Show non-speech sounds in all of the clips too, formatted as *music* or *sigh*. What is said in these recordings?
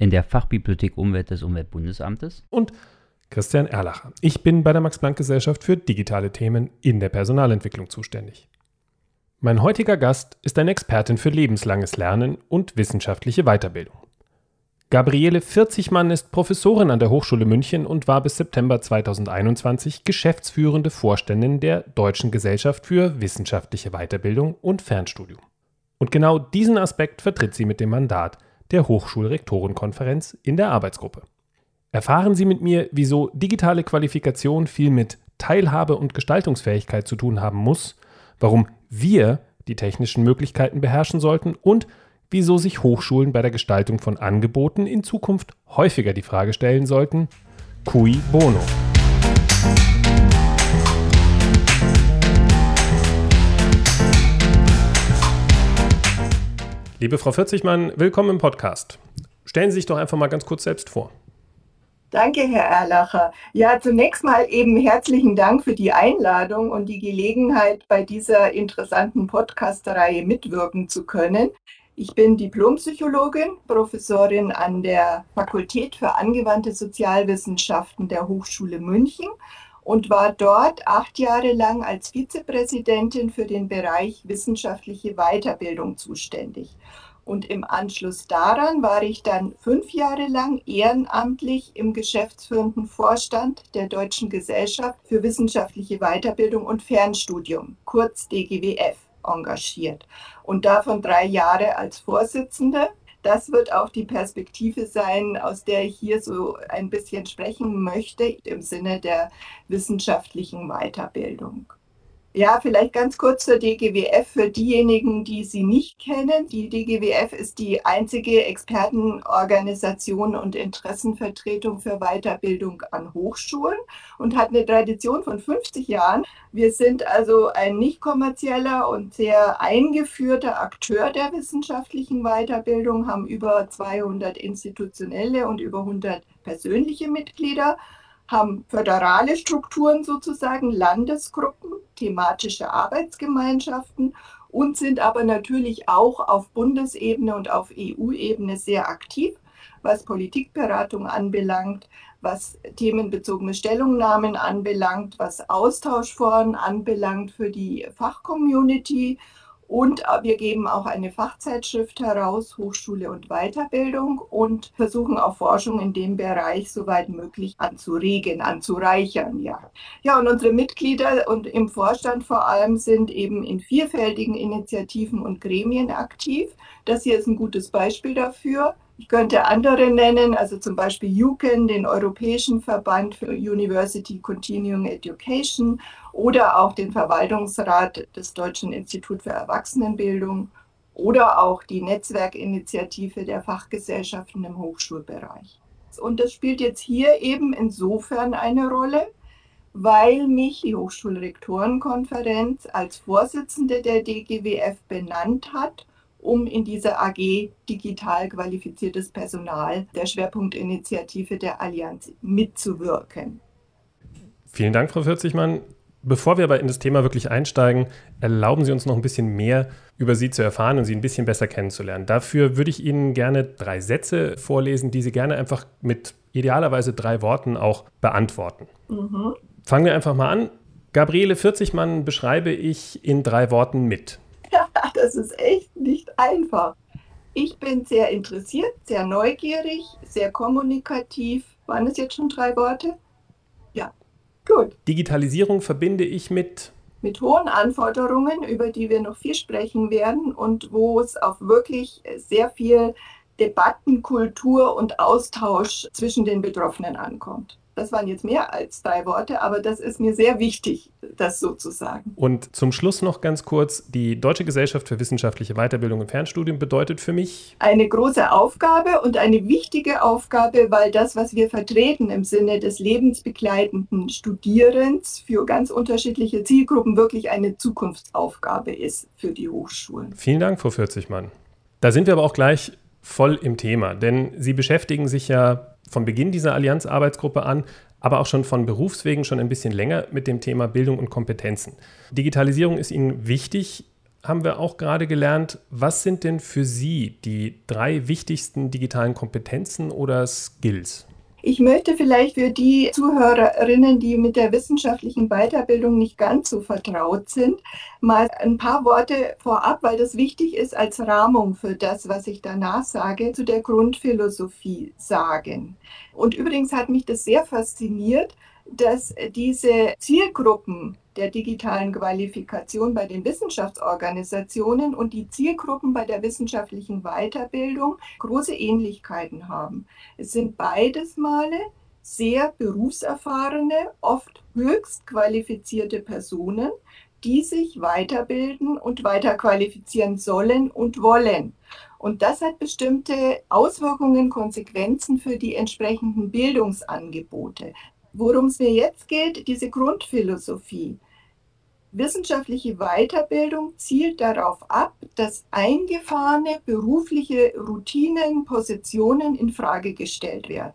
in der Fachbibliothek Umwelt des Umweltbundesamtes. Und Christian Erlacher. Ich bin bei der Max-Planck-Gesellschaft für digitale Themen in der Personalentwicklung zuständig. Mein heutiger Gast ist eine Expertin für lebenslanges Lernen und wissenschaftliche Weiterbildung. Gabriele Vierzigmann ist Professorin an der Hochschule München und war bis September 2021 geschäftsführende Vorständin der Deutschen Gesellschaft für wissenschaftliche Weiterbildung und Fernstudium. Und genau diesen Aspekt vertritt sie mit dem Mandat der Hochschulrektorenkonferenz in der Arbeitsgruppe. Erfahren Sie mit mir, wieso digitale Qualifikation viel mit Teilhabe und Gestaltungsfähigkeit zu tun haben muss, warum wir die technischen Möglichkeiten beherrschen sollten und wieso sich Hochschulen bei der Gestaltung von Angeboten in Zukunft häufiger die Frage stellen sollten, cui bono? Liebe Frau Vierzigmann, willkommen im Podcast. Stellen Sie sich doch einfach mal ganz kurz selbst vor. Danke, Herr Erlacher. Ja, zunächst mal eben herzlichen Dank für die Einladung und die Gelegenheit, bei dieser interessanten Podcast-Reihe mitwirken zu können. Ich bin Diplompsychologin, Professorin an der Fakultät für angewandte Sozialwissenschaften der Hochschule München und war dort acht Jahre lang als Vizepräsidentin für den Bereich wissenschaftliche Weiterbildung zuständig. Und im Anschluss daran war ich dann fünf Jahre lang ehrenamtlich im geschäftsführenden Vorstand der Deutschen Gesellschaft für wissenschaftliche Weiterbildung und Fernstudium, kurz DGWF, engagiert. Und davon drei Jahre als Vorsitzende das wird auch die Perspektive sein, aus der ich hier so ein bisschen sprechen möchte, im Sinne der wissenschaftlichen Weiterbildung. Ja, vielleicht ganz kurz zur DGWF für diejenigen, die sie nicht kennen. Die DGWF ist die einzige Expertenorganisation und Interessenvertretung für Weiterbildung an Hochschulen und hat eine Tradition von 50 Jahren. Wir sind also ein nicht kommerzieller und sehr eingeführter Akteur der wissenschaftlichen Weiterbildung, haben über 200 institutionelle und über 100 persönliche Mitglieder haben föderale Strukturen sozusagen, Landesgruppen, thematische Arbeitsgemeinschaften und sind aber natürlich auch auf Bundesebene und auf EU-Ebene sehr aktiv, was Politikberatung anbelangt, was themenbezogene Stellungnahmen anbelangt, was Austauschforen anbelangt für die Fachcommunity und wir geben auch eine Fachzeitschrift heraus, Hochschule und Weiterbildung, und versuchen auch Forschung in dem Bereich soweit möglich anzuregen, anzureichern. Ja, ja und unsere Mitglieder und im Vorstand vor allem sind eben in vielfältigen Initiativen und Gremien aktiv. Das hier ist ein gutes Beispiel dafür. Ich könnte andere nennen, also zum Beispiel UCAN, den Europäischen Verband für University Continuing Education oder auch den Verwaltungsrat des Deutschen Instituts für Erwachsenenbildung oder auch die Netzwerkinitiative der Fachgesellschaften im Hochschulbereich. Und das spielt jetzt hier eben insofern eine Rolle, weil mich die Hochschulrektorenkonferenz als Vorsitzende der DGWF benannt hat um in dieser AG digital qualifiziertes Personal der Schwerpunktinitiative der Allianz mitzuwirken. Vielen Dank, Frau Vierzigmann. Bevor wir aber in das Thema wirklich einsteigen, erlauben Sie uns noch ein bisschen mehr über Sie zu erfahren und Sie ein bisschen besser kennenzulernen. Dafür würde ich Ihnen gerne drei Sätze vorlesen, die Sie gerne einfach mit idealerweise drei Worten auch beantworten. Mhm. Fangen wir einfach mal an. Gabriele Vierzigmann beschreibe ich in drei Worten mit. *laughs* das ist echt nicht einfach. Ich bin sehr interessiert, sehr neugierig, sehr kommunikativ. Waren es jetzt schon drei Worte? Ja, gut. Digitalisierung verbinde ich mit mit hohen Anforderungen, über die wir noch viel sprechen werden und wo es auf wirklich sehr viel Debattenkultur und Austausch zwischen den Betroffenen ankommt. Das waren jetzt mehr als drei Worte, aber das ist mir sehr wichtig, das so zu sagen. Und zum Schluss noch ganz kurz, die Deutsche Gesellschaft für wissenschaftliche Weiterbildung und Fernstudien bedeutet für mich eine große Aufgabe und eine wichtige Aufgabe, weil das, was wir vertreten im Sinne des lebensbegleitenden Studierens für ganz unterschiedliche Zielgruppen wirklich eine Zukunftsaufgabe ist für die Hochschulen. Vielen Dank, Frau 40 Mann. Da sind wir aber auch gleich voll im Thema, denn Sie beschäftigen sich ja von Beginn dieser Allianz-Arbeitsgruppe an, aber auch schon von Berufswegen schon ein bisschen länger mit dem Thema Bildung und Kompetenzen. Digitalisierung ist Ihnen wichtig, haben wir auch gerade gelernt. Was sind denn für Sie die drei wichtigsten digitalen Kompetenzen oder Skills? Ich möchte vielleicht für die Zuhörerinnen, die mit der wissenschaftlichen Weiterbildung nicht ganz so vertraut sind, mal ein paar Worte vorab, weil das wichtig ist als Rahmung für das, was ich danach sage, zu der Grundphilosophie sagen. Und übrigens hat mich das sehr fasziniert, dass diese Zielgruppen der digitalen Qualifikation bei den Wissenschaftsorganisationen und die Zielgruppen bei der wissenschaftlichen Weiterbildung große Ähnlichkeiten haben. Es sind beides Male sehr berufserfahrene, oft höchst qualifizierte Personen, die sich weiterbilden und weiterqualifizieren sollen und wollen. Und das hat bestimmte Auswirkungen, Konsequenzen für die entsprechenden Bildungsangebote. Worum es mir jetzt geht, diese Grundphilosophie. Wissenschaftliche Weiterbildung zielt darauf ab, dass eingefahrene berufliche Routinen, Positionen in Frage gestellt werden.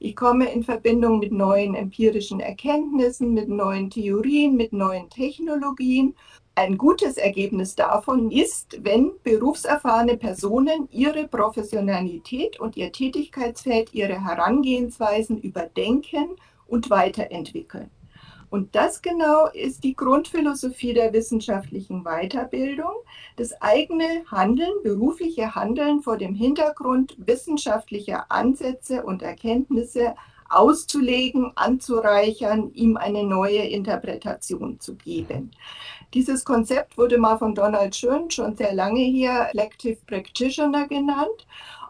Ich komme in Verbindung mit neuen empirischen Erkenntnissen, mit neuen Theorien, mit neuen Technologien. Ein gutes Ergebnis davon ist, wenn berufserfahrene Personen ihre Professionalität und ihr Tätigkeitsfeld, ihre Herangehensweisen überdenken und weiterentwickeln. Und das genau ist die Grundphilosophie der wissenschaftlichen Weiterbildung, das eigene Handeln, berufliche Handeln vor dem Hintergrund wissenschaftlicher Ansätze und Erkenntnisse auszulegen, anzureichern, ihm eine neue Interpretation zu geben. Dieses Konzept wurde mal von Donald Schön schon sehr lange hier Elective Practitioner genannt.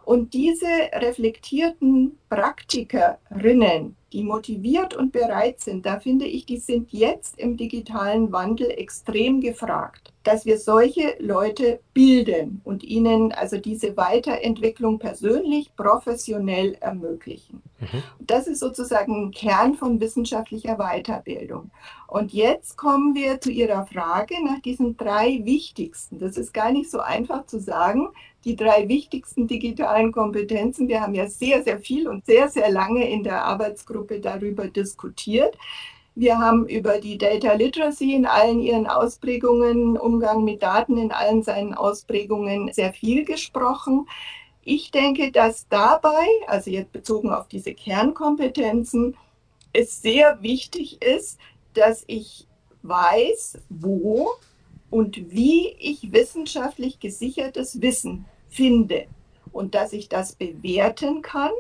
Und diese reflektierten Praktikerinnen, die motiviert und bereit sind, da finde ich, die sind jetzt im digitalen Wandel extrem gefragt, dass wir solche Leute bilden und ihnen also diese Weiterentwicklung persönlich, professionell ermöglichen. Mhm. Das ist sozusagen ein Kern von wissenschaftlicher Weiterbildung. Und jetzt kommen wir zu Ihrer Frage nach diesen drei wichtigsten. Das ist gar nicht so einfach zu sagen, die drei wichtigsten digitalen Kompetenzen. Wir haben ja sehr, sehr viel und sehr, sehr lange in der Arbeitsgruppe darüber diskutiert. Wir haben über die Data Literacy in allen ihren Ausprägungen, Umgang mit Daten in allen seinen Ausprägungen sehr viel gesprochen. Ich denke, dass dabei, also jetzt bezogen auf diese Kernkompetenzen, es sehr wichtig ist, dass ich weiß, wo und wie ich wissenschaftlich gesichertes Wissen finde und dass ich das bewerten kann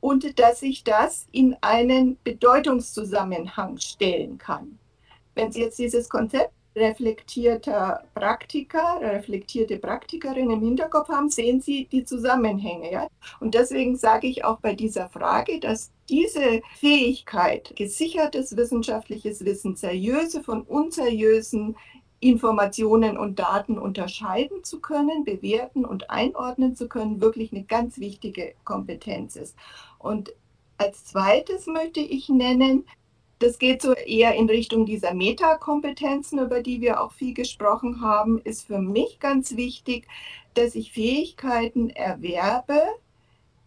und dass ich das in einen Bedeutungszusammenhang stellen kann. Wenn Sie jetzt dieses Konzept reflektierter Praktiker, reflektierte Praktikerin im Hinterkopf haben, sehen Sie die Zusammenhänge. Ja? Und deswegen sage ich auch bei dieser Frage, dass diese Fähigkeit, gesichertes wissenschaftliches Wissen, seriöse von unseriösen Informationen und Daten unterscheiden zu können, bewerten und einordnen zu können, wirklich eine ganz wichtige Kompetenz ist. Und als zweites möchte ich nennen, das geht so eher in Richtung dieser Metakompetenzen, über die wir auch viel gesprochen haben, ist für mich ganz wichtig, dass ich Fähigkeiten erwerbe,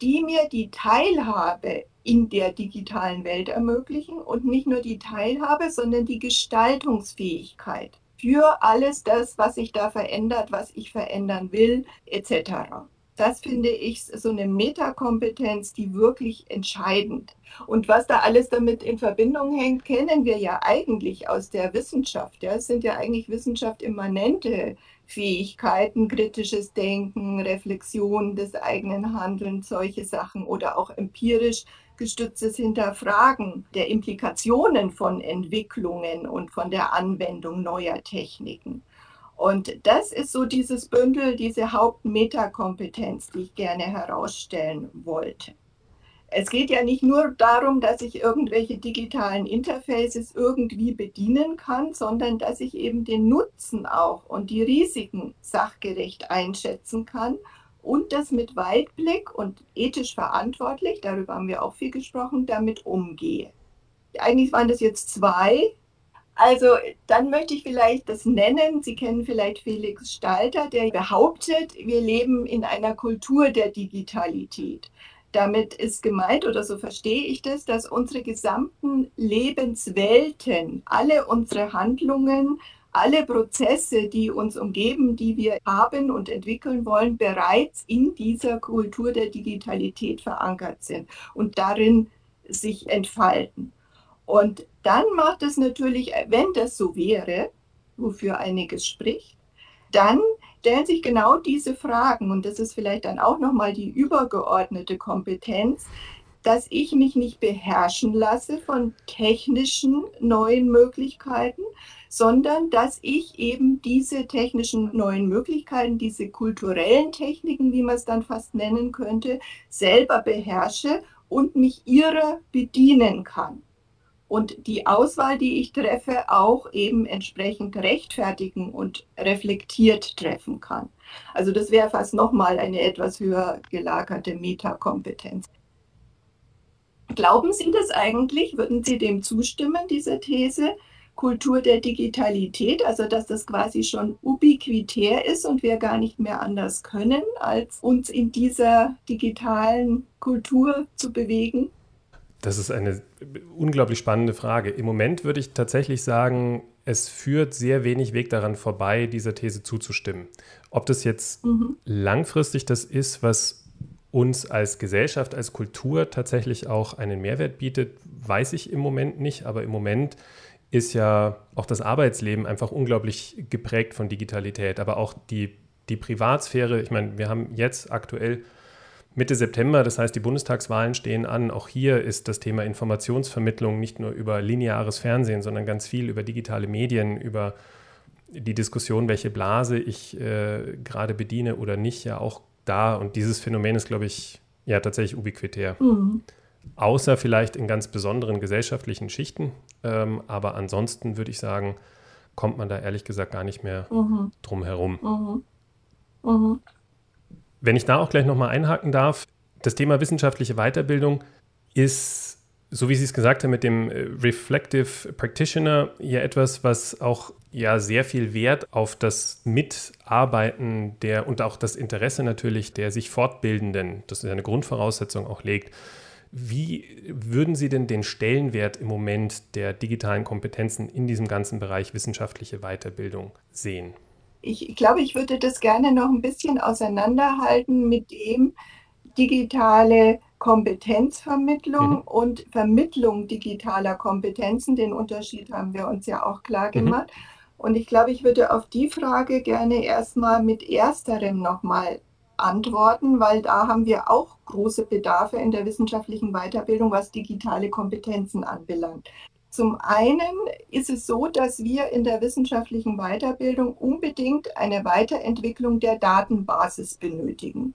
die mir die Teilhabe in der digitalen Welt ermöglichen und nicht nur die Teilhabe, sondern die Gestaltungsfähigkeit für alles das, was sich da verändert, was ich verändern will, etc. Das finde ich so eine Metakompetenz, die wirklich entscheidend. Und was da alles damit in Verbindung hängt, kennen wir ja eigentlich aus der Wissenschaft. Ja, es sind ja eigentlich wissenschaftsimmanente Fähigkeiten, kritisches Denken, Reflexion des eigenen Handelns, solche Sachen oder auch empirisch gestütztes Hinterfragen der Implikationen von Entwicklungen und von der Anwendung neuer Techniken. Und das ist so dieses Bündel, diese Hauptmetakompetenz, die ich gerne herausstellen wollte. Es geht ja nicht nur darum, dass ich irgendwelche digitalen Interfaces irgendwie bedienen kann, sondern dass ich eben den Nutzen auch und die Risiken sachgerecht einschätzen kann und das mit Weitblick und ethisch verantwortlich, darüber haben wir auch viel gesprochen, damit umgehe. Eigentlich waren das jetzt zwei. Also dann möchte ich vielleicht das nennen. Sie kennen vielleicht Felix Stalter, der behauptet, wir leben in einer Kultur der Digitalität. Damit ist gemeint, oder so verstehe ich das, dass unsere gesamten Lebenswelten, alle unsere Handlungen, alle Prozesse, die uns umgeben, die wir haben und entwickeln wollen, bereits in dieser Kultur der Digitalität verankert sind und darin sich entfalten. Und dann macht es natürlich, wenn das so wäre, wofür einiges spricht, dann stellen sich genau diese Fragen und das ist vielleicht dann auch noch mal die übergeordnete Kompetenz, dass ich mich nicht beherrschen lasse von technischen neuen Möglichkeiten, sondern dass ich eben diese technischen neuen Möglichkeiten, diese kulturellen Techniken, wie man es dann fast nennen könnte, selber beherrsche und mich ihrer bedienen kann und die Auswahl, die ich treffe, auch eben entsprechend rechtfertigen und reflektiert treffen kann. Also das wäre fast nochmal eine etwas höher gelagerte Metakompetenz. Glauben Sie das eigentlich? Würden Sie dem zustimmen, dieser These? Kultur der Digitalität, also dass das quasi schon ubiquitär ist und wir gar nicht mehr anders können, als uns in dieser digitalen Kultur zu bewegen? Das ist eine unglaublich spannende Frage. Im Moment würde ich tatsächlich sagen, es führt sehr wenig Weg daran vorbei, dieser These zuzustimmen. Ob das jetzt mhm. langfristig das ist, was uns als Gesellschaft, als Kultur tatsächlich auch einen Mehrwert bietet, weiß ich im Moment nicht. Aber im Moment ist ja auch das Arbeitsleben einfach unglaublich geprägt von Digitalität, aber auch die, die Privatsphäre. Ich meine, wir haben jetzt aktuell Mitte September, das heißt, die Bundestagswahlen stehen an. Auch hier ist das Thema Informationsvermittlung nicht nur über lineares Fernsehen, sondern ganz viel über digitale Medien, über die Diskussion, welche Blase ich äh, gerade bediene oder nicht, ja auch da. Und dieses Phänomen ist, glaube ich, ja tatsächlich ubiquitär. Mhm. Außer vielleicht in ganz besonderen gesellschaftlichen Schichten. Ähm, aber ansonsten würde ich sagen, kommt man da ehrlich gesagt gar nicht mehr mhm. drum herum. Mhm. mhm. Wenn ich da auch gleich nochmal einhaken darf, das Thema wissenschaftliche Weiterbildung ist, so wie Sie es gesagt haben, mit dem äh, Reflective Practitioner ja etwas, was auch ja sehr viel Wert auf das Mitarbeiten der und auch das Interesse natürlich der sich Fortbildenden, das ist eine Grundvoraussetzung auch legt. Wie würden Sie denn den Stellenwert im Moment der digitalen Kompetenzen in diesem ganzen Bereich wissenschaftliche Weiterbildung sehen? ich glaube, ich würde das gerne noch ein bisschen auseinanderhalten mit dem digitale Kompetenzvermittlung mhm. und Vermittlung digitaler Kompetenzen. Den Unterschied haben wir uns ja auch klar mhm. gemacht. Mhm. Und ich glaube, ich würde auf die Frage gerne erstmal mit ersterem nochmal antworten, weil da haben wir auch große Bedarfe in der wissenschaftlichen Weiterbildung, was digitale Kompetenzen anbelangt. Zum einen ist es so, dass wir in der wissenschaftlichen Weiterbildung unbedingt eine Weiterentwicklung der Datenbasis benötigen.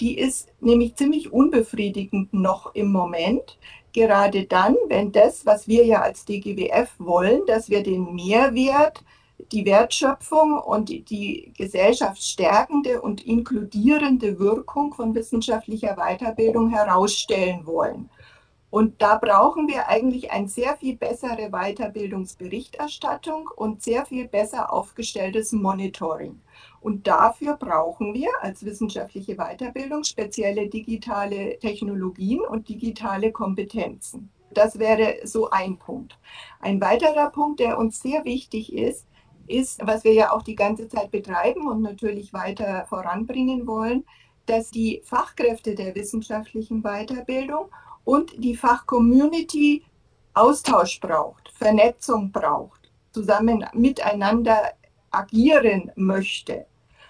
Die ist nämlich ziemlich unbefriedigend noch im Moment. Gerade dann, wenn das, was wir ja als DGWF wollen, dass wir den Mehrwert, die Wertschöpfung und die gesellschaftsstärkende und inkludierende Wirkung von wissenschaftlicher Weiterbildung herausstellen wollen. Und da brauchen wir eigentlich eine sehr viel bessere Weiterbildungsberichterstattung und sehr viel besser aufgestelltes Monitoring. Und dafür brauchen wir als wissenschaftliche Weiterbildung spezielle digitale Technologien und digitale Kompetenzen. Das wäre so ein Punkt. Ein weiterer Punkt, der uns sehr wichtig ist, ist, was wir ja auch die ganze Zeit betreiben und natürlich weiter voranbringen wollen, dass die Fachkräfte der wissenschaftlichen Weiterbildung und die Fachcommunity Austausch braucht, Vernetzung braucht, zusammen miteinander agieren möchte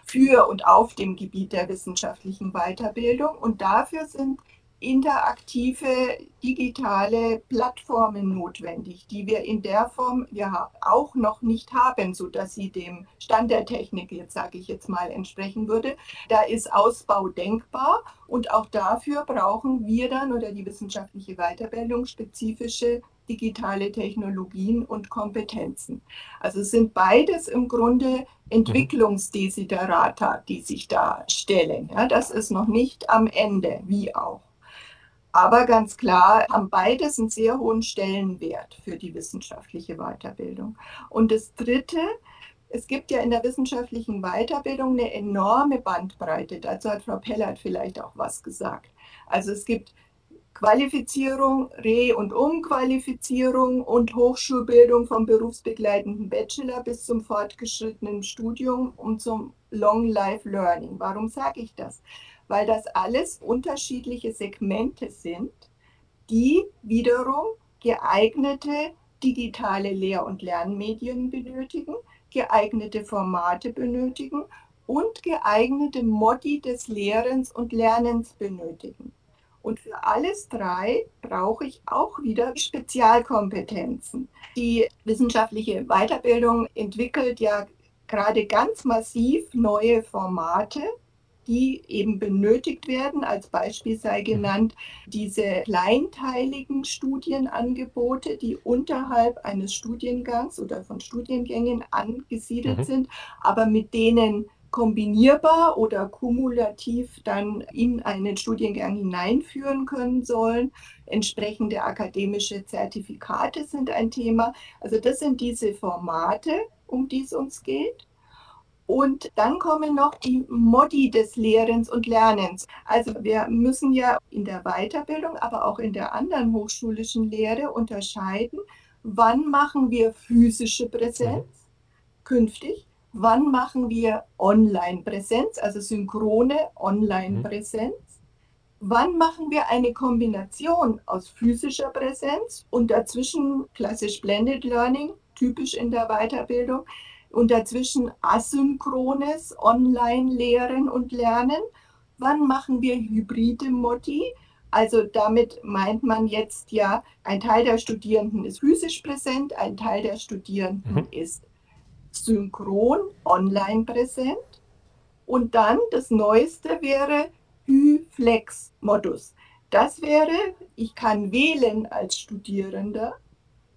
für und auf dem Gebiet der wissenschaftlichen Weiterbildung. Und dafür sind interaktive digitale Plattformen notwendig, die wir in der Form ja auch noch nicht haben, so dass sie dem Stand der Technik, jetzt sage ich jetzt mal, entsprechen würde. Da ist Ausbau denkbar und auch dafür brauchen wir dann oder die wissenschaftliche Weiterbildung spezifische digitale Technologien und Kompetenzen. Also es sind beides im Grunde Entwicklungsdesiderata, die sich da stellen. Ja, das ist noch nicht am Ende, wie auch. Aber ganz klar haben beides einen sehr hohen Stellenwert für die wissenschaftliche Weiterbildung. Und das Dritte, es gibt ja in der wissenschaftlichen Weiterbildung eine enorme Bandbreite. Dazu hat Frau Pellert vielleicht auch was gesagt. Also es gibt Qualifizierung, Re- und Umqualifizierung und Hochschulbildung vom berufsbegleitenden Bachelor bis zum fortgeschrittenen Studium und zum Long Life Learning. Warum sage ich das? Weil das alles unterschiedliche Segmente sind, die wiederum geeignete digitale Lehr- und Lernmedien benötigen, geeignete Formate benötigen und geeignete Modi des Lehrens und Lernens benötigen. Und für alles drei brauche ich auch wieder Spezialkompetenzen. Die wissenschaftliche Weiterbildung entwickelt ja gerade ganz massiv neue Formate, die eben benötigt werden. Als Beispiel sei mhm. genannt diese kleinteiligen Studienangebote, die unterhalb eines Studiengangs oder von Studiengängen angesiedelt mhm. sind, aber mit denen kombinierbar oder kumulativ dann in einen Studiengang hineinführen können sollen. Entsprechende akademische Zertifikate sind ein Thema. Also das sind diese Formate, um die es uns geht. Und dann kommen noch die Modi des Lehrens und Lernens. Also wir müssen ja in der Weiterbildung, aber auch in der anderen hochschulischen Lehre unterscheiden, wann machen wir physische Präsenz künftig wann machen wir Online-Präsenz, also synchrone Online-Präsenz. Wann machen wir eine Kombination aus physischer Präsenz und dazwischen klassisch Blended Learning, typisch in der Weiterbildung, und dazwischen asynchrones Online-Lehren und Lernen? Wann machen wir hybride Modi? Also damit meint man jetzt ja, ein Teil der Studierenden ist physisch präsent, ein Teil der Studierenden mhm. ist synchron online präsent. Und dann das Neueste wäre Hy-Flex-Modus. Das wäre, ich kann wählen als Studierender,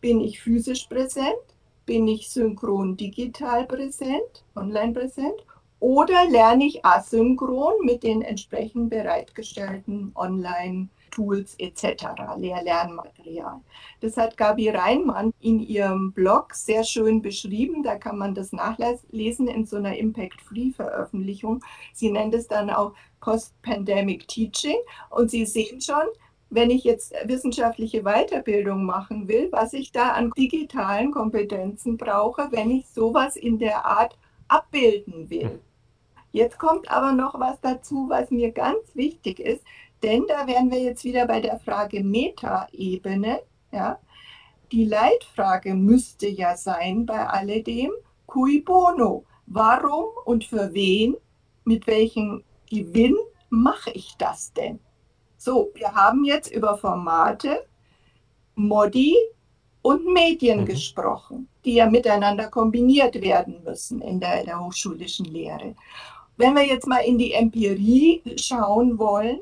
bin ich physisch präsent, bin ich synchron digital präsent, online präsent oder lerne ich asynchron mit den entsprechend bereitgestellten online Tools etc., Lehr-Lernmaterial. Das hat Gabi Reinmann in ihrem Blog sehr schön beschrieben. Da kann man das nachlesen in so einer Impact-Free-Veröffentlichung. Sie nennt es dann auch Post-Pandemic Teaching. Und Sie sehen schon, wenn ich jetzt wissenschaftliche Weiterbildung machen will, was ich da an digitalen Kompetenzen brauche, wenn ich sowas in der Art abbilden will. Hm. Jetzt kommt aber noch was dazu, was mir ganz wichtig ist. Denn da wären wir jetzt wieder bei der Frage Metaebene. Ja? Die Leitfrage müsste ja sein bei alledem, cui bono? Warum und für wen, mit welchem Gewinn mache ich das denn? So, wir haben jetzt über Formate, Modi und Medien mhm. gesprochen, die ja miteinander kombiniert werden müssen in der, in der hochschulischen Lehre. Wenn wir jetzt mal in die Empirie schauen wollen,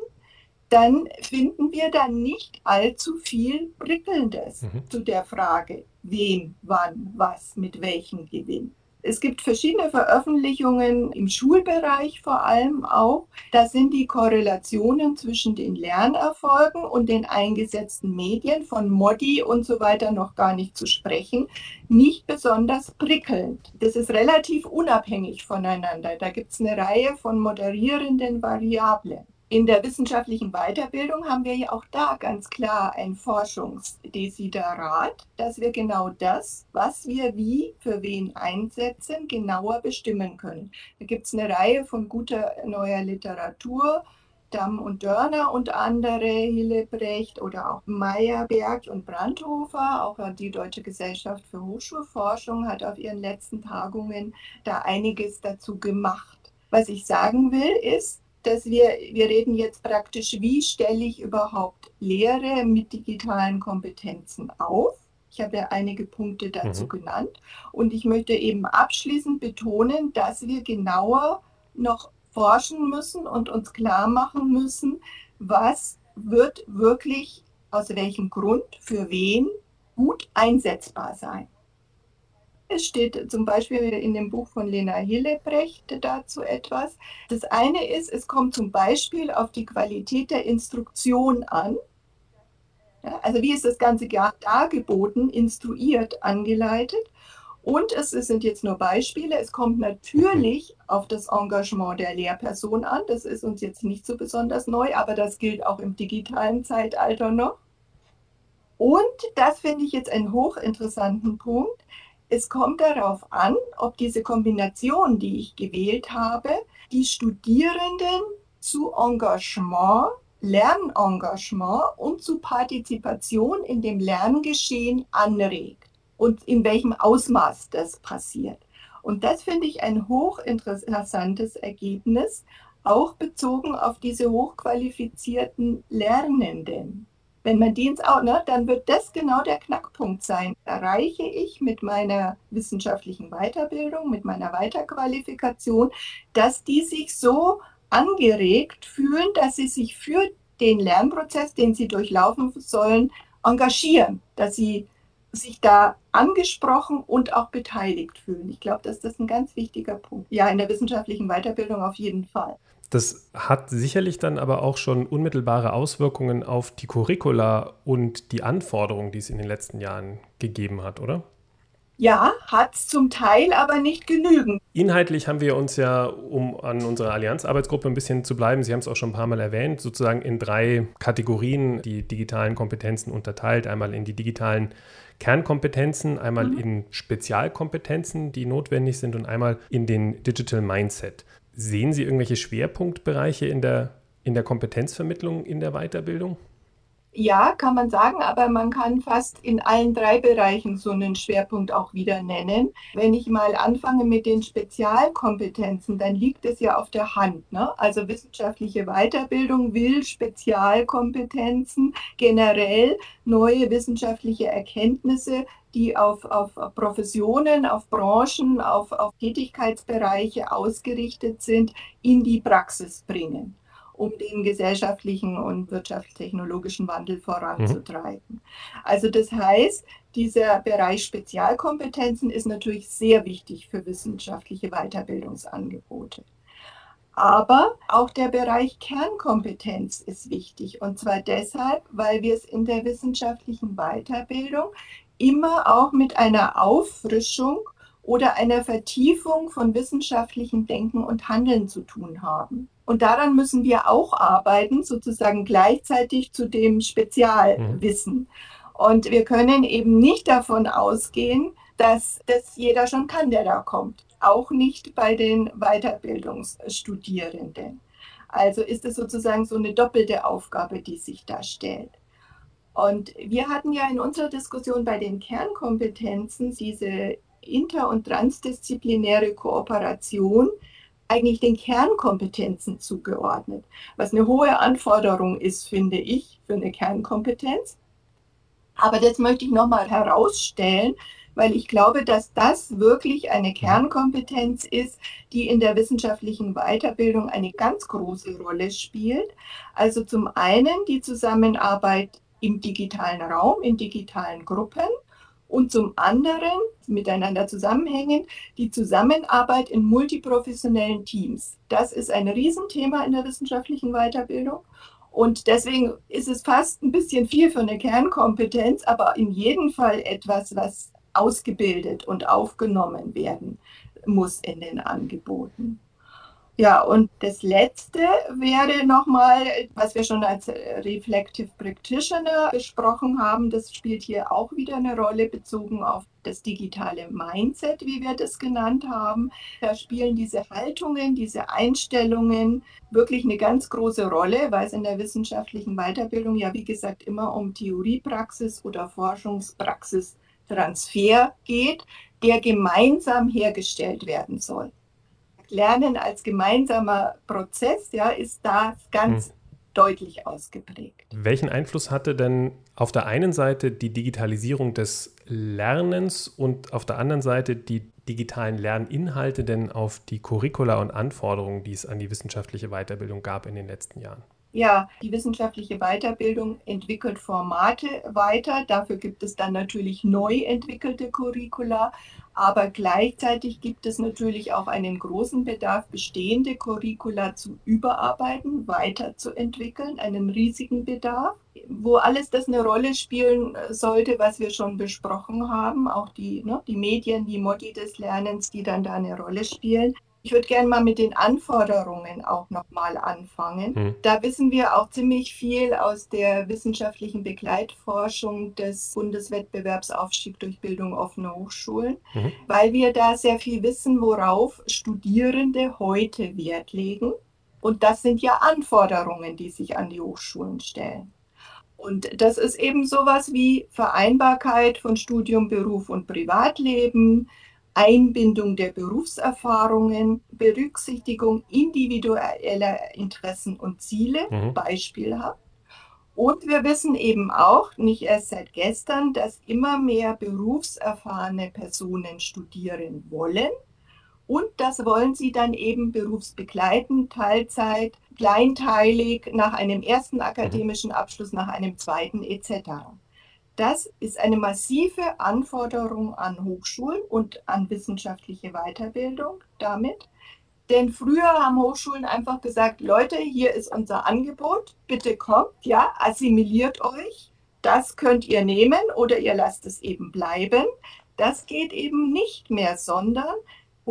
dann finden wir da nicht allzu viel Prickelndes mhm. zu der Frage, wem, wann, was, mit welchem Gewinn. Es gibt verschiedene Veröffentlichungen im Schulbereich vor allem auch. Da sind die Korrelationen zwischen den Lernerfolgen und den eingesetzten Medien von Modi und so weiter noch gar nicht zu sprechen. Nicht besonders prickelnd. Das ist relativ unabhängig voneinander. Da gibt es eine Reihe von moderierenden Variablen. In der wissenschaftlichen Weiterbildung haben wir ja auch da ganz klar ein Forschungsdesiderat, dass wir genau das, was wir wie für wen einsetzen, genauer bestimmen können. Da gibt es eine Reihe von guter neuer Literatur, Damm und Dörner und andere, Hillebrecht oder auch Meyerberg und Brandhofer, auch die Deutsche Gesellschaft für Hochschulforschung hat auf ihren letzten Tagungen da einiges dazu gemacht. Was ich sagen will, ist, dass wir, wir reden jetzt praktisch, wie stelle ich überhaupt Lehre mit digitalen Kompetenzen auf? Ich habe ja einige Punkte dazu mhm. genannt. Und ich möchte eben abschließend betonen, dass wir genauer noch forschen müssen und uns klar machen müssen, was wird wirklich aus welchem Grund für wen gut einsetzbar sein. Es steht zum Beispiel in dem Buch von Lena Hillebrecht dazu etwas. Das eine ist, es kommt zum Beispiel auf die Qualität der Instruktion an. Ja, also wie ist das Ganze dargeboten, instruiert, angeleitet. Und es, es, sind jetzt nur Beispiele. Es kommt natürlich auf das Engagement der Lehrperson an. Das ist uns jetzt nicht so besonders neu, aber das gilt auch im digitalen Zeitalter noch. Und das finde ich jetzt einen hochinteressanten Punkt es kommt darauf an, ob diese Kombination, die ich gewählt habe, die Studierenden zu Engagement, Lernengagement und zu Partizipation in dem Lerngeschehen anregt und in welchem Ausmaß das passiert. Und das finde ich ein hochinteressantes Ergebnis, auch bezogen auf diese hochqualifizierten Lernenden. Wenn man die ins Auge, ne, dann wird das genau der Knackpunkt sein. Erreiche ich mit meiner wissenschaftlichen Weiterbildung, mit meiner Weiterqualifikation, dass die sich so angeregt fühlen, dass sie sich für den Lernprozess, den sie durchlaufen sollen, engagieren, dass sie sich da angesprochen und auch beteiligt fühlen. Ich glaube, dass das ein ganz wichtiger Punkt. Ja, in der wissenschaftlichen Weiterbildung auf jeden Fall. Das hat sicherlich dann aber auch schon unmittelbare Auswirkungen auf die Curricula und die Anforderungen, die es in den letzten Jahren gegeben hat, oder? Ja, hat es zum Teil, aber nicht genügend. Inhaltlich haben wir uns ja, um an unserer Allianzarbeitsgruppe ein bisschen zu bleiben, Sie haben es auch schon ein paar Mal erwähnt, sozusagen in drei Kategorien die digitalen Kompetenzen unterteilt. Einmal in die digitalen Kernkompetenzen, einmal mhm. in Spezialkompetenzen, die notwendig sind und einmal in den Digital Mindset. Sehen Sie irgendwelche Schwerpunktbereiche in der, in der Kompetenzvermittlung in der Weiterbildung? Ja, kann man sagen, aber man kann fast in allen drei Bereichen so einen Schwerpunkt auch wieder nennen. Wenn ich mal anfange mit den Spezialkompetenzen, dann liegt es ja auf der Hand. Ne? Also wissenschaftliche Weiterbildung will Spezialkompetenzen, generell neue wissenschaftliche Erkenntnisse, die auf, auf Professionen, auf Branchen, auf, auf Tätigkeitsbereiche ausgerichtet sind, in die Praxis bringen um den gesellschaftlichen und wirtschaftstechnologischen Wandel voranzutreiben. Mhm. Also das heißt, dieser Bereich Spezialkompetenzen ist natürlich sehr wichtig für wissenschaftliche Weiterbildungsangebote. Aber auch der Bereich Kernkompetenz ist wichtig. Und zwar deshalb, weil wir es in der wissenschaftlichen Weiterbildung immer auch mit einer Auffrischung oder einer Vertiefung von wissenschaftlichem Denken und Handeln zu tun haben. Und daran müssen wir auch arbeiten, sozusagen gleichzeitig zu dem Spezialwissen. Mhm. Und wir können eben nicht davon ausgehen, dass das jeder schon kann, der da kommt. Auch nicht bei den Weiterbildungsstudierenden. Also ist es sozusagen so eine doppelte Aufgabe, die sich da stellt. Und wir hatten ja in unserer Diskussion bei den Kernkompetenzen diese inter- und transdisziplinäre Kooperation eigentlich den Kernkompetenzen zugeordnet, was eine hohe Anforderung ist, finde ich, für eine Kernkompetenz. Aber das möchte ich nochmal herausstellen, weil ich glaube, dass das wirklich eine Kernkompetenz ist, die in der wissenschaftlichen Weiterbildung eine ganz große Rolle spielt. Also zum einen die Zusammenarbeit im digitalen Raum, in digitalen Gruppen und zum anderen miteinander zusammenhängend die Zusammenarbeit in multiprofessionellen Teams. Das ist ein Riesenthema in der wissenschaftlichen Weiterbildung. Und deswegen ist es fast ein bisschen viel für eine Kernkompetenz, aber in jedem Fall etwas, was ausgebildet und aufgenommen werden muss in den Angeboten. Ja, und das Letzte wäre nochmal, was wir schon als Reflective Practitioner besprochen haben, das spielt hier auch wieder eine Rolle bezogen auf das digitale Mindset, wie wir das genannt haben. Da spielen diese Haltungen, diese Einstellungen wirklich eine ganz große Rolle, weil es in der wissenschaftlichen Weiterbildung ja, wie gesagt, immer um Theoriepraxis oder Forschungspraxistransfer geht, der gemeinsam hergestellt werden soll Lernen als gemeinsamer Prozess, ja, ist da ganz hm. deutlich ausgeprägt. Welchen Einfluss hatte denn auf der einen Seite die Digitalisierung des Lernens und auf der anderen Seite die digitalen Lerninhalte denn auf die Curricula und Anforderungen, die es an die wissenschaftliche Weiterbildung gab in den letzten Jahren? Ja, die wissenschaftliche Weiterbildung entwickelt Formate weiter. Dafür gibt es dann natürlich neu entwickelte Curricula. Aber gleichzeitig gibt es natürlich auch einen großen Bedarf, bestehende Curricula zu überarbeiten, weiterzuentwickeln, einen riesigen Bedarf, wo alles das eine Rolle spielen sollte, was wir schon besprochen haben, auch die, ne, die Medien, die Modi des Lernens, die dann da eine Rolle spielen. Ich würde gerne mal mit den Anforderungen auch nochmal anfangen. Mhm. Da wissen wir auch ziemlich viel aus der wissenschaftlichen Begleitforschung des Bundeswettbewerbsaufstieg durch Bildung offener Hochschulen, mhm. weil wir da sehr viel wissen, worauf Studierende heute Wert legen. Und das sind ja Anforderungen, die sich an die Hochschulen stellen. Und das ist eben sowas wie Vereinbarkeit von Studium, Beruf und Privatleben, Einbindung der Berufserfahrungen, Berücksichtigung individueller Interessen und Ziele, mhm. beispielhaft. Und wir wissen eben auch, nicht erst seit gestern, dass immer mehr berufserfahrene Personen studieren wollen. Und das wollen sie dann eben berufsbegleitend, Teilzeit, kleinteilig, nach einem ersten mhm. akademischen Abschluss, nach einem zweiten etc. Das ist eine massive Anforderung an Hochschulen und an wissenschaftliche Weiterbildung damit. Denn früher haben Hochschulen einfach gesagt, Leute, hier ist unser Angebot, bitte kommt, ja, assimiliert euch, das könnt ihr nehmen oder ihr lasst es eben bleiben. Das geht eben nicht mehr, sondern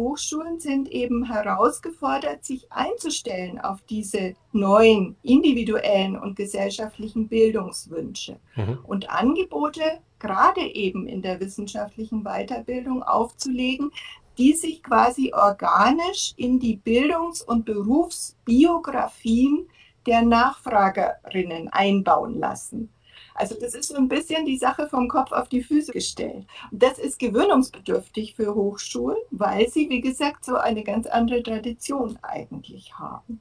Hochschulen sind eben herausgefordert, sich einzustellen auf diese neuen individuellen und gesellschaftlichen Bildungswünsche mhm. und Angebote gerade eben in der wissenschaftlichen Weiterbildung aufzulegen, die sich quasi organisch in die Bildungs- und Berufsbiografien der Nachfragerinnen einbauen lassen. Also das ist so ein bisschen die Sache vom Kopf auf die Füße gestellt. Das ist gewöhnungsbedürftig für Hochschulen, weil sie, wie gesagt, so eine ganz andere Tradition eigentlich haben.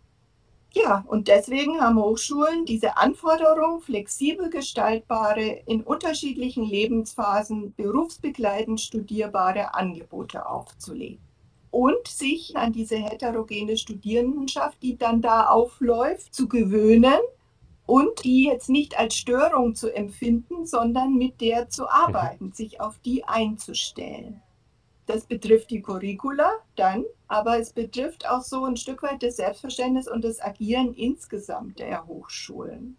Ja, und deswegen haben Hochschulen diese Anforderung, flexibel gestaltbare, in unterschiedlichen Lebensphasen berufsbegleitend studierbare Angebote aufzulegen. Und sich an diese heterogene Studierendenschaft, die dann da aufläuft, zu gewöhnen und die jetzt nicht als Störung zu empfinden, sondern mit der zu arbeiten, mhm. sich auf die einzustellen. Das betrifft die Curricula dann, aber es betrifft auch so ein Stück weit das Selbstverständnis und das Agieren insgesamt der Hochschulen.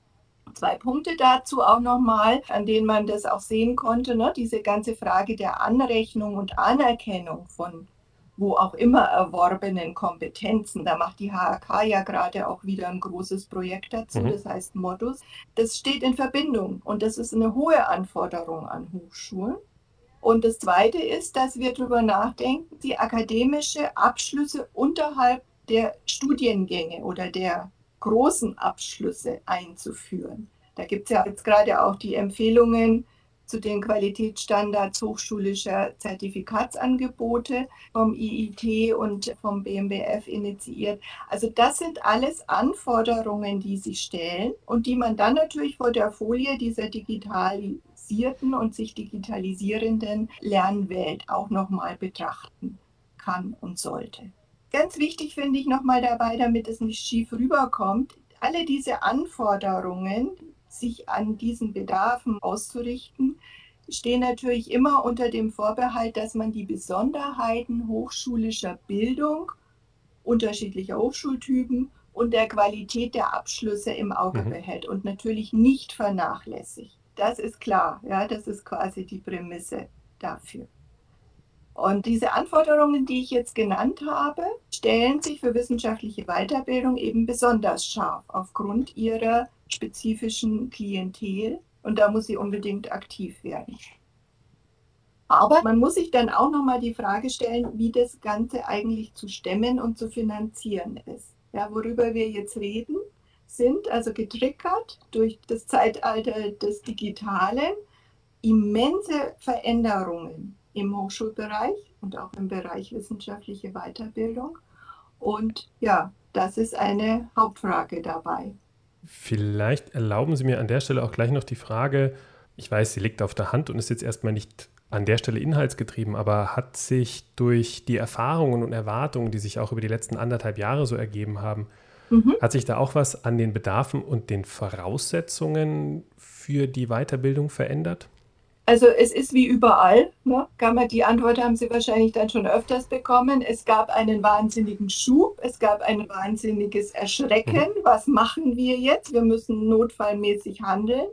Zwei Punkte dazu auch nochmal, an denen man das auch sehen konnte, ne? diese ganze Frage der Anrechnung und Anerkennung von wo auch immer erworbenen Kompetenzen. Da macht die HAK ja gerade auch wieder ein großes Projekt dazu, mhm. das heißt Modus. Das steht in Verbindung und das ist eine hohe Anforderung an Hochschulen. Und das Zweite ist, dass wir darüber nachdenken, die akademische Abschlüsse unterhalb der Studiengänge oder der großen Abschlüsse einzuführen. Da gibt es ja jetzt gerade auch die Empfehlungen zu den Qualitätsstandards hochschulischer Zertifikatsangebote vom IIT und vom BMBF initiiert. Also das sind alles Anforderungen, die sie stellen und die man dann natürlich vor der Folie dieser digitalisierten und sich digitalisierenden Lernwelt auch nochmal betrachten kann und sollte. Ganz wichtig finde ich nochmal dabei, damit es nicht schief rüberkommt, alle diese Anforderungen, sich an diesen Bedarfen auszurichten, stehen natürlich immer unter dem Vorbehalt, dass man die Besonderheiten hochschulischer Bildung, unterschiedlicher Hochschultypen und der Qualität der Abschlüsse im Auge mhm. behält und natürlich nicht vernachlässigt. Das ist klar, ja, das ist quasi die Prämisse dafür. Und diese Anforderungen, die ich jetzt genannt habe, stellen sich für wissenschaftliche Weiterbildung eben besonders scharf aufgrund ihrer spezifischen Klientel und da muss sie unbedingt aktiv werden. Aber man muss sich dann auch noch mal die Frage stellen, wie das Ganze eigentlich zu stemmen und zu finanzieren ist. Ja, worüber wir jetzt reden, sind also getriggert durch das Zeitalter des Digitalen immense Veränderungen im Hochschulbereich und auch im Bereich wissenschaftliche Weiterbildung. Und ja, das ist eine Hauptfrage dabei. Vielleicht erlauben Sie mir an der Stelle auch gleich noch die Frage, ich weiß, sie liegt auf der Hand und ist jetzt erstmal nicht an der Stelle inhaltsgetrieben, aber hat sich durch die Erfahrungen und Erwartungen, die sich auch über die letzten anderthalb Jahre so ergeben haben, mhm. hat sich da auch was an den Bedarfen und den Voraussetzungen für die Weiterbildung verändert? Also es ist wie überall, ne? die Antwort haben Sie wahrscheinlich dann schon öfters bekommen. Es gab einen wahnsinnigen Schub, es gab ein wahnsinniges Erschrecken. Mhm. Was machen wir jetzt? Wir müssen notfallmäßig handeln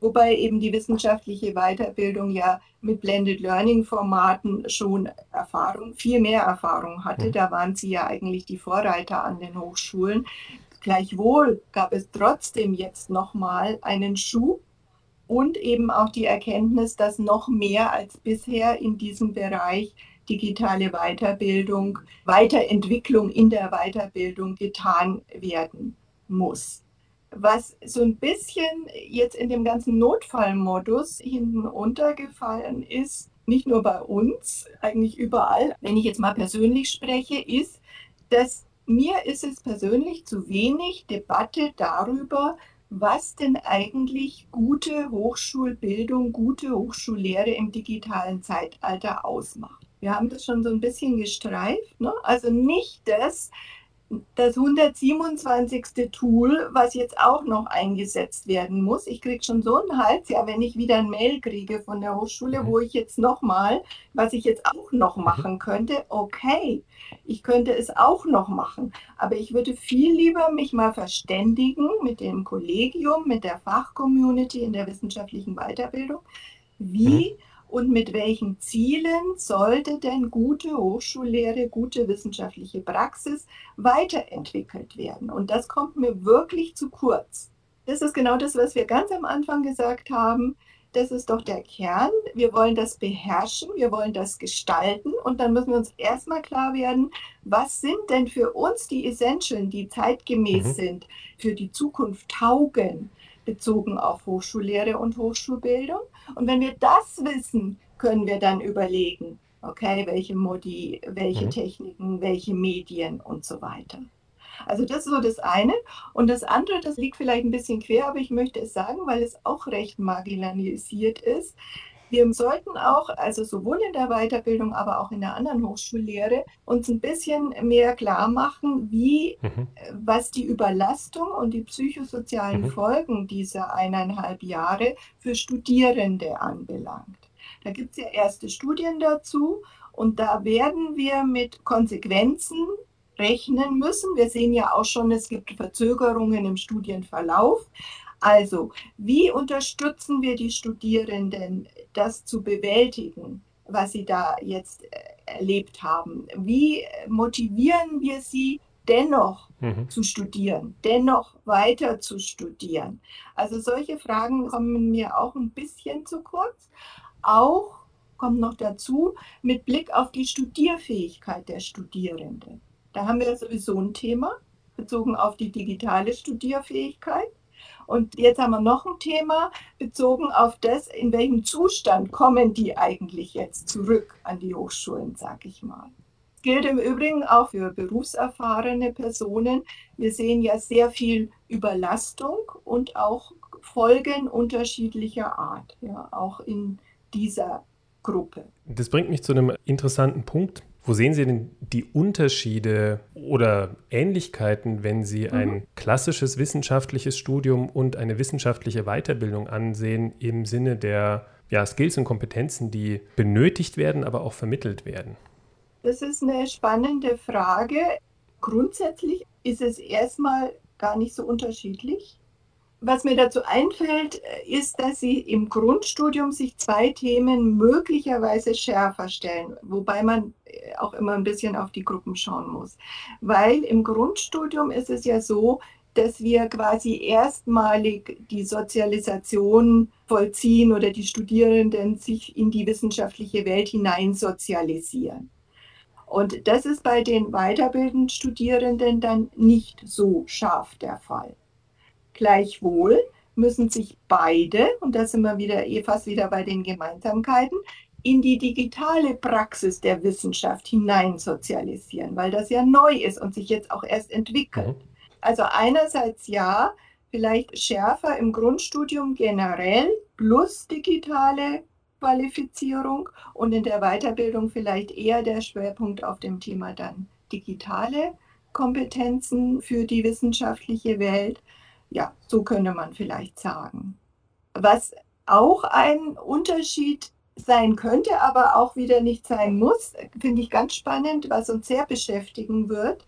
wobei eben die wissenschaftliche Weiterbildung ja mit Blended Learning Formaten schon Erfahrung, viel mehr Erfahrung hatte. Mhm. Da waren sie ja eigentlich die Vorreiter an den Hochschulen. Gleichwohl gab es trotzdem jetzt nochmal einen Schub und eben auch die Erkenntnis, dass noch mehr als bisher in diesem Bereich digitale Weiterbildung, Weiterentwicklung in der Weiterbildung getan werden muss. Was so ein bisschen jetzt in dem ganzen Notfallmodus hinten untergefallen ist, nicht nur bei uns, eigentlich überall, wenn ich jetzt mal persönlich spreche, ist, dass mir ist es persönlich zu wenig Debatte darüber, was denn eigentlich gute Hochschulbildung, gute Hochschullehre im digitalen Zeitalter ausmacht. Wir haben das schon so ein bisschen gestreift. Ne? Also nicht das, das 127. Tool, was jetzt auch noch eingesetzt werden muss. Ich kriege schon so einen Hals, ja, wenn ich wieder ein Mail kriege von der Hochschule, wo ich jetzt nochmal, was ich jetzt auch noch mhm. machen könnte, okay, ich könnte es auch noch machen. Aber ich würde viel lieber mich mal verständigen mit dem Kollegium, mit der Fachcommunity in der wissenschaftlichen Weiterbildung, wie mhm und mit welchen Zielen sollte denn gute Hochschullehre, gute wissenschaftliche Praxis weiterentwickelt werden? Und das kommt mir wirklich zu kurz. Das ist genau das, was wir ganz am Anfang gesagt haben. Das ist doch der Kern. Wir wollen das beherrschen, wir wollen das gestalten und dann müssen wir uns erstmal klar werden, was sind denn für uns die Essentials, die zeitgemäß mhm. sind, für die Zukunft taugen bezogen auf Hochschullehre und Hochschulbildung. Und wenn wir das wissen, können wir dann überlegen, okay, welche Modi, welche mhm. Techniken, welche Medien und so weiter. Also das ist so das eine. Und das andere, das liegt vielleicht ein bisschen quer, aber ich möchte es sagen, weil es auch recht marginalisiert ist. Wir sollten auch, also sowohl in der Weiterbildung, aber auch in der anderen Hochschullehre, uns ein bisschen mehr klar machen, wie, mhm. was die Überlastung und die psychosozialen mhm. Folgen dieser eineinhalb Jahre für Studierende anbelangt. Da gibt es ja erste Studien dazu und da werden wir mit Konsequenzen rechnen müssen. Wir sehen ja auch schon, es gibt Verzögerungen im Studienverlauf. Also, wie unterstützen wir die Studierenden, das zu bewältigen, was sie da jetzt äh, erlebt haben? Wie motivieren wir sie, dennoch mhm. zu studieren, dennoch weiter zu studieren? Also solche Fragen kommen mir auch ein bisschen zu kurz. Auch kommt noch dazu mit Blick auf die Studierfähigkeit der Studierenden. Da haben wir sowieso ein Thema bezogen auf die digitale Studierfähigkeit. Und jetzt haben wir noch ein Thema bezogen auf das, in welchem Zustand kommen die eigentlich jetzt zurück an die Hochschulen, sage ich mal. Gilt im Übrigen auch für berufserfahrene Personen. Wir sehen ja sehr viel Überlastung und auch Folgen unterschiedlicher Art, ja, auch in dieser Gruppe. Das bringt mich zu einem interessanten Punkt. Wo sehen Sie denn die Unterschiede oder Ähnlichkeiten, wenn Sie mhm. ein klassisches wissenschaftliches Studium und eine wissenschaftliche Weiterbildung ansehen im Sinne der ja, Skills und Kompetenzen, die benötigt werden, aber auch vermittelt werden? Das ist eine spannende Frage. Grundsätzlich ist es erstmal gar nicht so unterschiedlich. Was mir dazu einfällt, äh, ist, dass Sie im Grundstudium sich zwei Themen möglicherweise schärfer stellen, wobei man äh, auch immer ein bisschen auf die Gruppen schauen muss. Weil im Grundstudium ist es ja so, dass wir quasi erstmalig die Sozialisation vollziehen oder die Studierenden sich in die wissenschaftliche Welt hinein sozialisieren. Und das ist bei den weiterbildenden Studierenden dann nicht so scharf der Fall. Gleichwohl müssen sich beide, und da sind wir wieder eh fast wieder bei den Gemeinsamkeiten, in die digitale Praxis der Wissenschaft hineinsozialisieren, weil das ja neu ist und sich jetzt auch erst entwickelt. Mhm. Also einerseits ja, vielleicht schärfer im Grundstudium generell plus digitale Qualifizierung und in der Weiterbildung vielleicht eher der Schwerpunkt auf dem Thema dann digitale Kompetenzen für die wissenschaftliche Welt. Ja, so könnte man vielleicht sagen. Was auch ein Unterschied sein könnte, aber auch wieder nicht sein muss, finde ich ganz spannend, was uns sehr beschäftigen wird,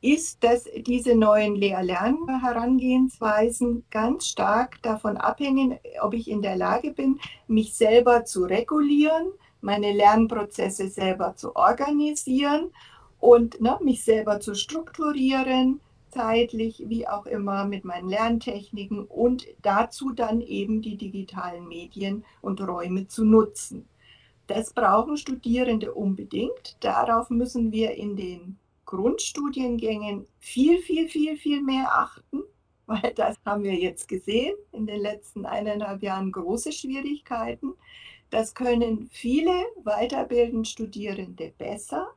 ist, dass diese neuen Lehr-Lern-Herangehensweisen ganz stark davon abhängen, ob ich in der Lage bin, mich selber zu regulieren, meine Lernprozesse selber zu organisieren und ne, mich selber zu strukturieren, zeitlich, wie auch immer, mit meinen Lerntechniken und dazu dann eben die digitalen Medien und Räume zu nutzen. Das brauchen Studierende unbedingt. Darauf müssen wir in den Grundstudiengängen viel, viel, viel, viel mehr achten, *laughs* weil das haben wir jetzt gesehen in den letzten eineinhalb Jahren große Schwierigkeiten. Das können viele weiterbildend Studierende besser,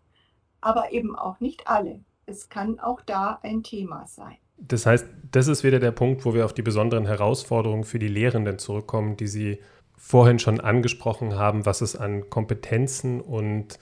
aber eben auch nicht alle es kann auch da ein Thema sein. Das heißt, das ist wieder der Punkt, wo wir auf die besonderen Herausforderungen für die Lehrenden zurückkommen, die Sie vorhin schon angesprochen haben, was es an Kompetenzen und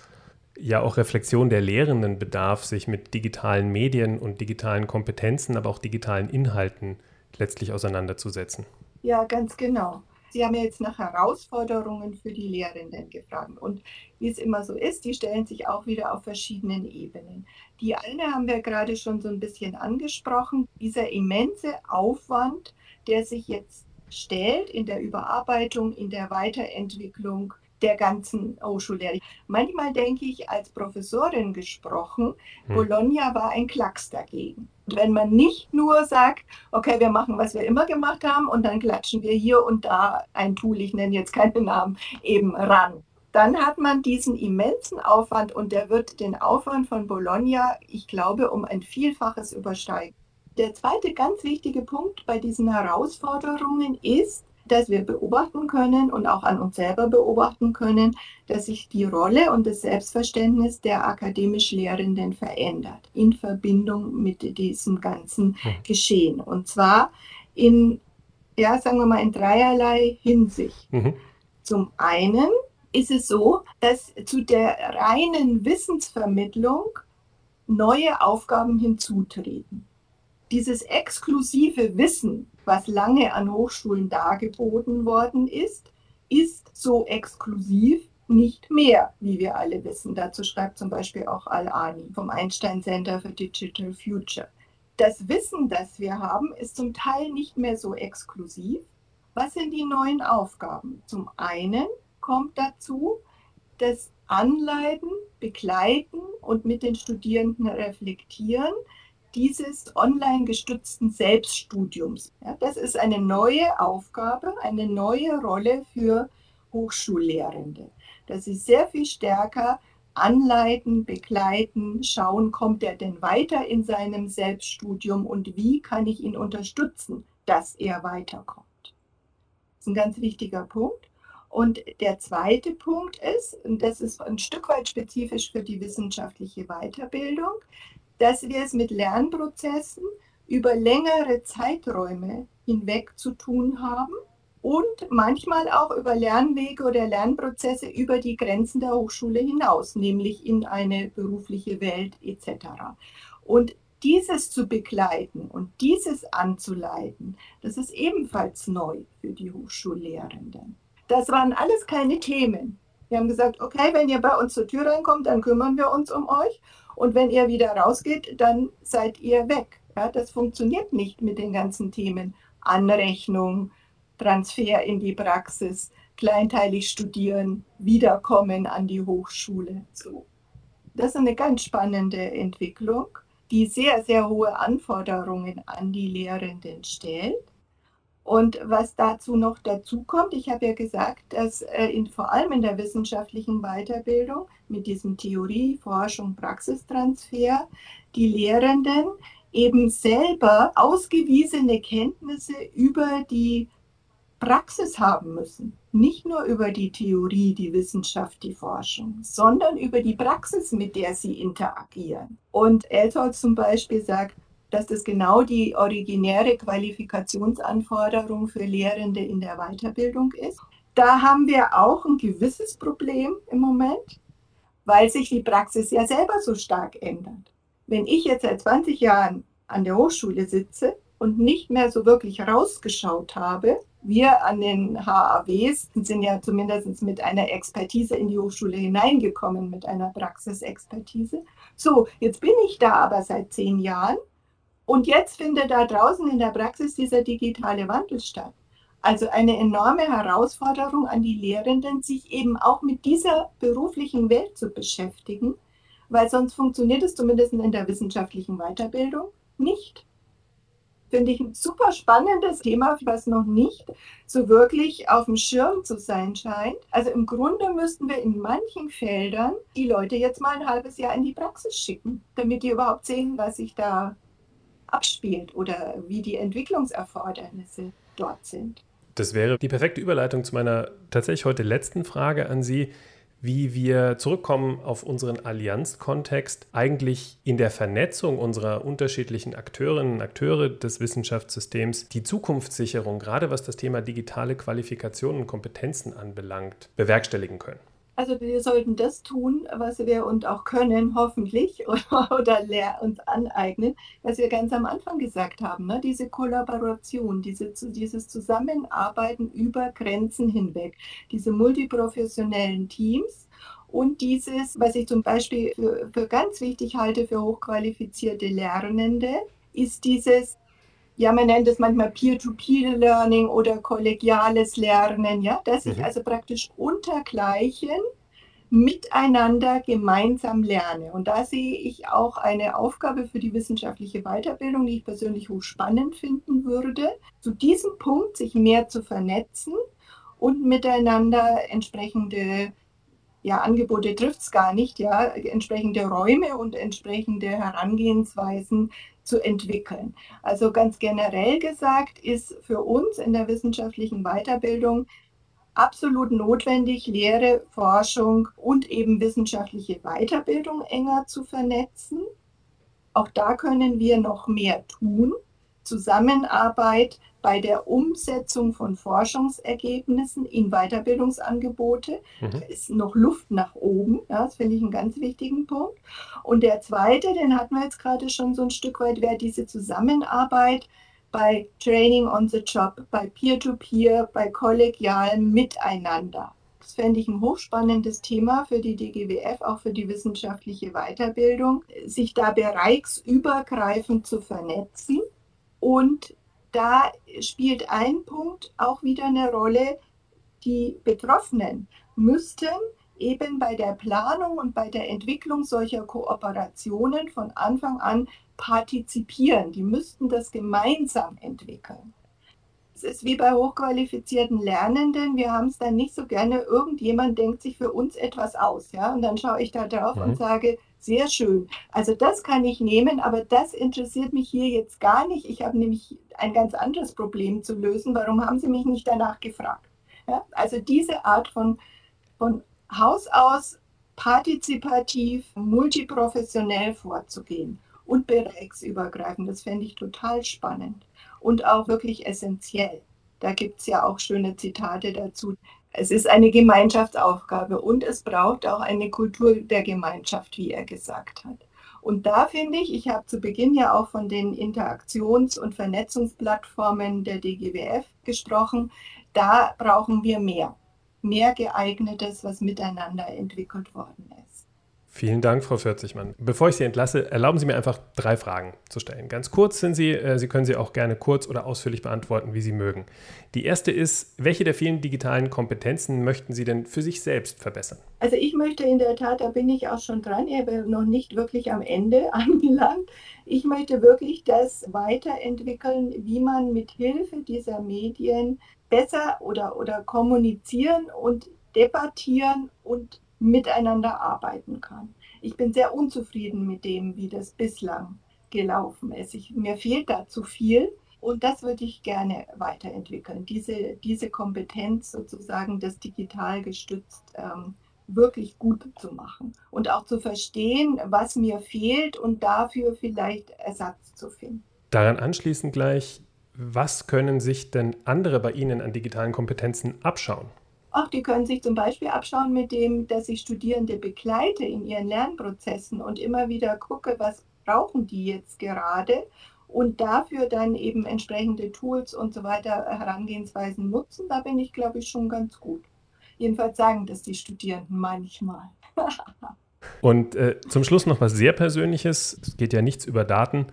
ja auch Reflexion der Lehrenden bedarf, sich mit digitalen Medien und digitalen Kompetenzen, aber auch digitalen Inhalten letztlich auseinanderzusetzen. Ja, ganz genau. Sie haben ja jetzt nach Herausforderungen für die Lehrenden gefragt. Und wie es immer so ist, die stellen sich auch wieder auf verschiedenen Ebenen. Die eine haben wir gerade schon so ein bisschen angesprochen, dieser immense Aufwand, der sich jetzt stellt in der Überarbeitung, in der Weiterentwicklung der ganzen Hochschullehre. Manchmal denke ich, als Professorin gesprochen, hm. Bologna war ein Klacks dagegen. Wenn man nicht nur sagt, okay, wir machen, was wir immer gemacht haben und dann klatschen wir hier und da ein Tool, ich nenne jetzt keine Namen, eben ran. Dann hat man diesen immensen Aufwand und der wird den Aufwand von Bologna, ich glaube, um ein Vielfaches übersteigen. Der zweite ganz wichtige Punkt bei diesen Herausforderungen ist, dass wir beobachten können und auch an uns selber beobachten können, dass sich die Rolle und das Selbstverständnis der akademisch Lehrenden verändert in Verbindung mit diesem ganzen hm. Geschehen. Und zwar in, ja, sagen wir mal, in dreierlei Hinsicht. Mhm. Zum einen ist es so, dass zu der reinen Wissensvermittlung neue Aufgaben hinzutreten. Dieses exklusive Wissen, was lange an Hochschulen dargeboten worden ist, ist so exklusiv nicht mehr, wie wir alle wissen. Dazu schreibt zum Beispiel auch Al-Ani vom Einstein Center for Digital Future. Das Wissen, das wir haben, ist zum Teil nicht mehr so exklusiv. Was sind die neuen Aufgaben? Zum einen kommt dazu das Anleiten, Begleiten und mit den Studierenden reflektieren dieses online gestützten Selbststudiums. Ja, das ist eine neue Aufgabe, eine neue Rolle für Hochschullehrende, dass sie sehr viel stärker anleiten, begleiten, schauen, kommt er denn weiter in seinem Selbststudium und wie kann ich ihn unterstützen, dass er weiterkommt. Das ist ein ganz wichtiger Punkt. Und der zweite Punkt ist, und das ist ein Stück weit spezifisch für die wissenschaftliche Weiterbildung, dass wir es mit Lernprozessen über längere Zeiträume hinweg zu tun haben und manchmal auch über Lernwege oder Lernprozesse über die Grenzen der Hochschule hinaus, nämlich in eine berufliche Welt etc. Und dieses zu begleiten und dieses anzuleiten, das ist ebenfalls neu für die Hochschullehrenden. Das waren alles keine Themen. Wir haben gesagt, okay, wenn ihr bei uns zur Tür reinkommt, dann kümmern wir uns um euch. Und wenn ihr wieder rausgeht, dann seid ihr weg. Ja, das funktioniert nicht mit den ganzen Themen Anrechnung, Transfer in die Praxis, kleinteilig studieren, wiederkommen an die Hochschule. So. Das ist eine ganz spannende Entwicklung, die sehr, sehr hohe Anforderungen an die Lehrenden stellt. Und was dazu noch dazu kommt, ich habe ja gesagt, dass äh, in, vor allem in der wissenschaftlichen Weiterbildung mit diesem Theorie, Forschung, Praxistransfer die Lehrenden eben selber ausgewiesene Kenntnisse über die Praxis haben müssen. Nicht nur über die Theorie, die Wissenschaft, die Forschung, sondern über die Praxis, mit der sie interagieren. Und Eltol zum Beispiel sagt, dass das genau die originäre Qualifikationsanforderung für Lehrende in der Weiterbildung ist. Da haben wir auch ein gewisses Problem im Moment, weil sich die Praxis ja selber so stark ändert. Wenn ich jetzt seit 20 Jahren an der Hochschule sitze und nicht mehr so wirklich rausgeschaut habe, wir an den HAWs sind ja zumindest mit einer Expertise in die Hochschule hineingekommen, mit einer Praxisexpertise. So, jetzt bin ich da aber seit zehn Jahren und jetzt findet da draußen in der Praxis dieser digitale Wandel statt. Also eine enorme Herausforderung an die Lehrenden, sich eben auch mit dieser beruflichen Welt zu beschäftigen, weil sonst funktioniert es zumindest in der wissenschaftlichen Weiterbildung nicht finde ich ein super spannendes Thema, was noch nicht so wirklich auf dem Schirm zu sein scheint. Also im Grunde müssten wir in manchen Feldern die Leute jetzt mal ein halbes Jahr in die Praxis schicken, damit die überhaupt sehen, was sich da abspielt oder wie die Entwicklungserfordernisse dort sind. Das wäre die perfekte Überleitung zu meiner tatsächlich heute letzten Frage an Sie wie wir zurückkommen auf unseren Allianzkontext, eigentlich in der Vernetzung unserer unterschiedlichen Akteurinnen und Akteure des Wissenschaftssystems die Zukunftssicherung, gerade was das Thema digitale Qualifikationen und Kompetenzen anbelangt, bewerkstelligen können. Also wir sollten das tun, was wir und auch können, hoffentlich, *laughs* oder, oder uns aneignen, was wir ganz am Anfang gesagt haben, ne? diese Kollaboration, diese, dieses Zusammenarbeiten über Grenzen hinweg, diese multiprofessionellen Teams und dieses, was ich zum Beispiel für, für ganz wichtig halte für hochqualifizierte Lernende, ist dieses ja, man nennt es manchmal Peer-to-Peer-Learning oder kollegiales Lernen, ja, dass ich mhm. also praktisch untergleichen miteinander gemeinsam lerne. Und da sehe ich auch eine Aufgabe für die wissenschaftliche Weiterbildung, die ich persönlich hochspannend finden würde, zu diesem Punkt sich mehr zu vernetzen und miteinander entsprechende ja, Angebote trifft es gar nicht, ja, entsprechende Räume und entsprechende Herangehensweisen zu entwickeln. Also ganz generell gesagt ist für uns in der wissenschaftlichen Weiterbildung absolut notwendig, Lehre, Forschung und eben wissenschaftliche Weiterbildung enger zu vernetzen. Auch da können wir noch mehr tun. Zusammenarbeit bei der Umsetzung von Forschungsergebnissen in Weiterbildungsangebote. Mhm. Da ist noch Luft nach oben. Ja, das finde ich einen ganz wichtigen Punkt. Und der zweite, den hatten wir jetzt gerade schon so ein Stück weit, wäre diese Zusammenarbeit bei Training on the Job, bei Peer-to-Peer, -Peer, bei kollegialem Miteinander. Das fände ich ein hochspannendes Thema für die DGWF, auch für die wissenschaftliche Weiterbildung, sich da bereichsübergreifend zu vernetzen und da spielt ein Punkt auch wieder eine Rolle. Die Betroffenen müssten eben bei der Planung und bei der Entwicklung solcher Kooperationen von Anfang an partizipieren. Die müssten das gemeinsam entwickeln. Es ist wie bei hochqualifizierten Lernenden, wir haben es dann nicht so gerne, irgendjemand denkt sich für uns etwas aus. Ja? Und dann schaue ich da drauf mhm. und sage, sehr schön. Also das kann ich nehmen, aber das interessiert mich hier jetzt gar nicht. Ich habe nämlich ein ganz anderes Problem zu lösen. Warum haben Sie mich nicht danach gefragt? Ja? Also diese Art von, von Haus aus partizipativ, multiprofessionell vorzugehen und bereichsübergreifend, das fände ich total spannend und auch wirklich essentiell. Da gibt es ja auch schöne Zitate dazu. Es ist eine Gemeinschaftsaufgabe und es braucht auch eine Kultur der Gemeinschaft, wie er gesagt hat. Und da finde ich, ich habe zu Beginn ja auch von den Interaktions- und Vernetzungsplattformen der DGWF gesprochen, da brauchen wir mehr, mehr geeignetes, was miteinander entwickelt worden ist. Vielen Dank, Frau 40 Bevor ich Sie entlasse, erlauben Sie mir einfach drei Fragen zu stellen. Ganz kurz sind sie, äh, Sie können sie auch gerne kurz oder ausführlich beantworten, wie Sie mögen. Die erste ist, welche der vielen digitalen Kompetenzen möchten Sie denn für sich selbst verbessern? Also ich möchte in der Tat, da bin ich auch schon dran, ich bin noch nicht wirklich am Ende *laughs* angelangt. Ich möchte wirklich das weiterentwickeln, wie man mit Hilfe dieser Medien besser oder, oder kommunizieren und debattieren und miteinander arbeiten kann. Ich bin sehr unzufrieden mit dem, wie das bislang gelaufen ist. Ich, mir fehlt da zu viel. Und das würde ich gerne weiterentwickeln, diese, diese Kompetenz sozusagen, das digital gestützt ähm, wirklich gut zu machen und auch zu verstehen, was mir fehlt und dafür vielleicht Ersatz zu finden. Daran anschließend gleich, was können sich denn andere bei Ihnen an digitalen Kompetenzen abschauen? Auch die können sich zum Beispiel abschauen mit dem, dass ich Studierende begleite in ihren Lernprozessen und immer wieder gucke, was brauchen die jetzt gerade und dafür dann eben entsprechende Tools und so weiter Herangehensweisen nutzen. Da bin ich, glaube ich, schon ganz gut. Jedenfalls sagen das die Studierenden manchmal. *laughs* und äh, zum Schluss noch was sehr Persönliches. Es geht ja nichts über Daten.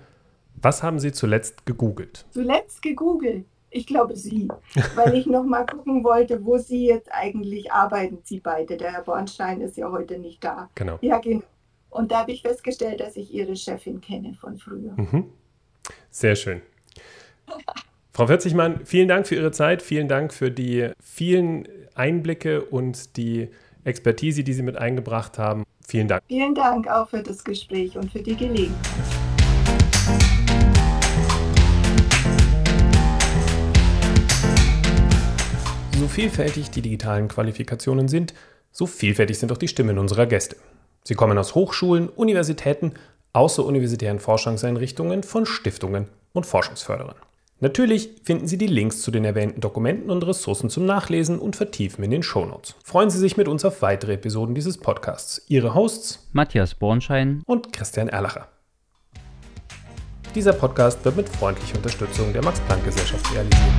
Was haben Sie zuletzt gegoogelt? Zuletzt gegoogelt. Ich glaube Sie, weil ich noch mal gucken wollte, wo Sie jetzt eigentlich arbeiten, Sie beide. Der Herr Bornstein ist ja heute nicht da. Genau. Ja, genau. Und da habe ich festgestellt, dass ich Ihre Chefin kenne von früher. Mhm. Sehr schön. Frau Vierzigmann, vielen Dank für Ihre Zeit, vielen Dank für die vielen Einblicke und die Expertise, die Sie mit eingebracht haben. Vielen Dank. Vielen Dank auch für das Gespräch und für die Gelegenheit. So vielfältig die digitalen Qualifikationen sind, so vielfältig sind auch die Stimmen unserer Gäste. Sie kommen aus Hochschulen, Universitäten, außeruniversitären Forschungseinrichtungen, von Stiftungen und Forschungsförderern. Natürlich finden Sie die Links zu den erwähnten Dokumenten und Ressourcen zum Nachlesen und Vertiefen in den Shownotes. Freuen Sie sich mit uns auf weitere Episoden dieses Podcasts. Ihre Hosts Matthias Bornschein und Christian Erlacher. Dieser Podcast wird mit freundlicher Unterstützung der Max-Planck-Gesellschaft realisiert.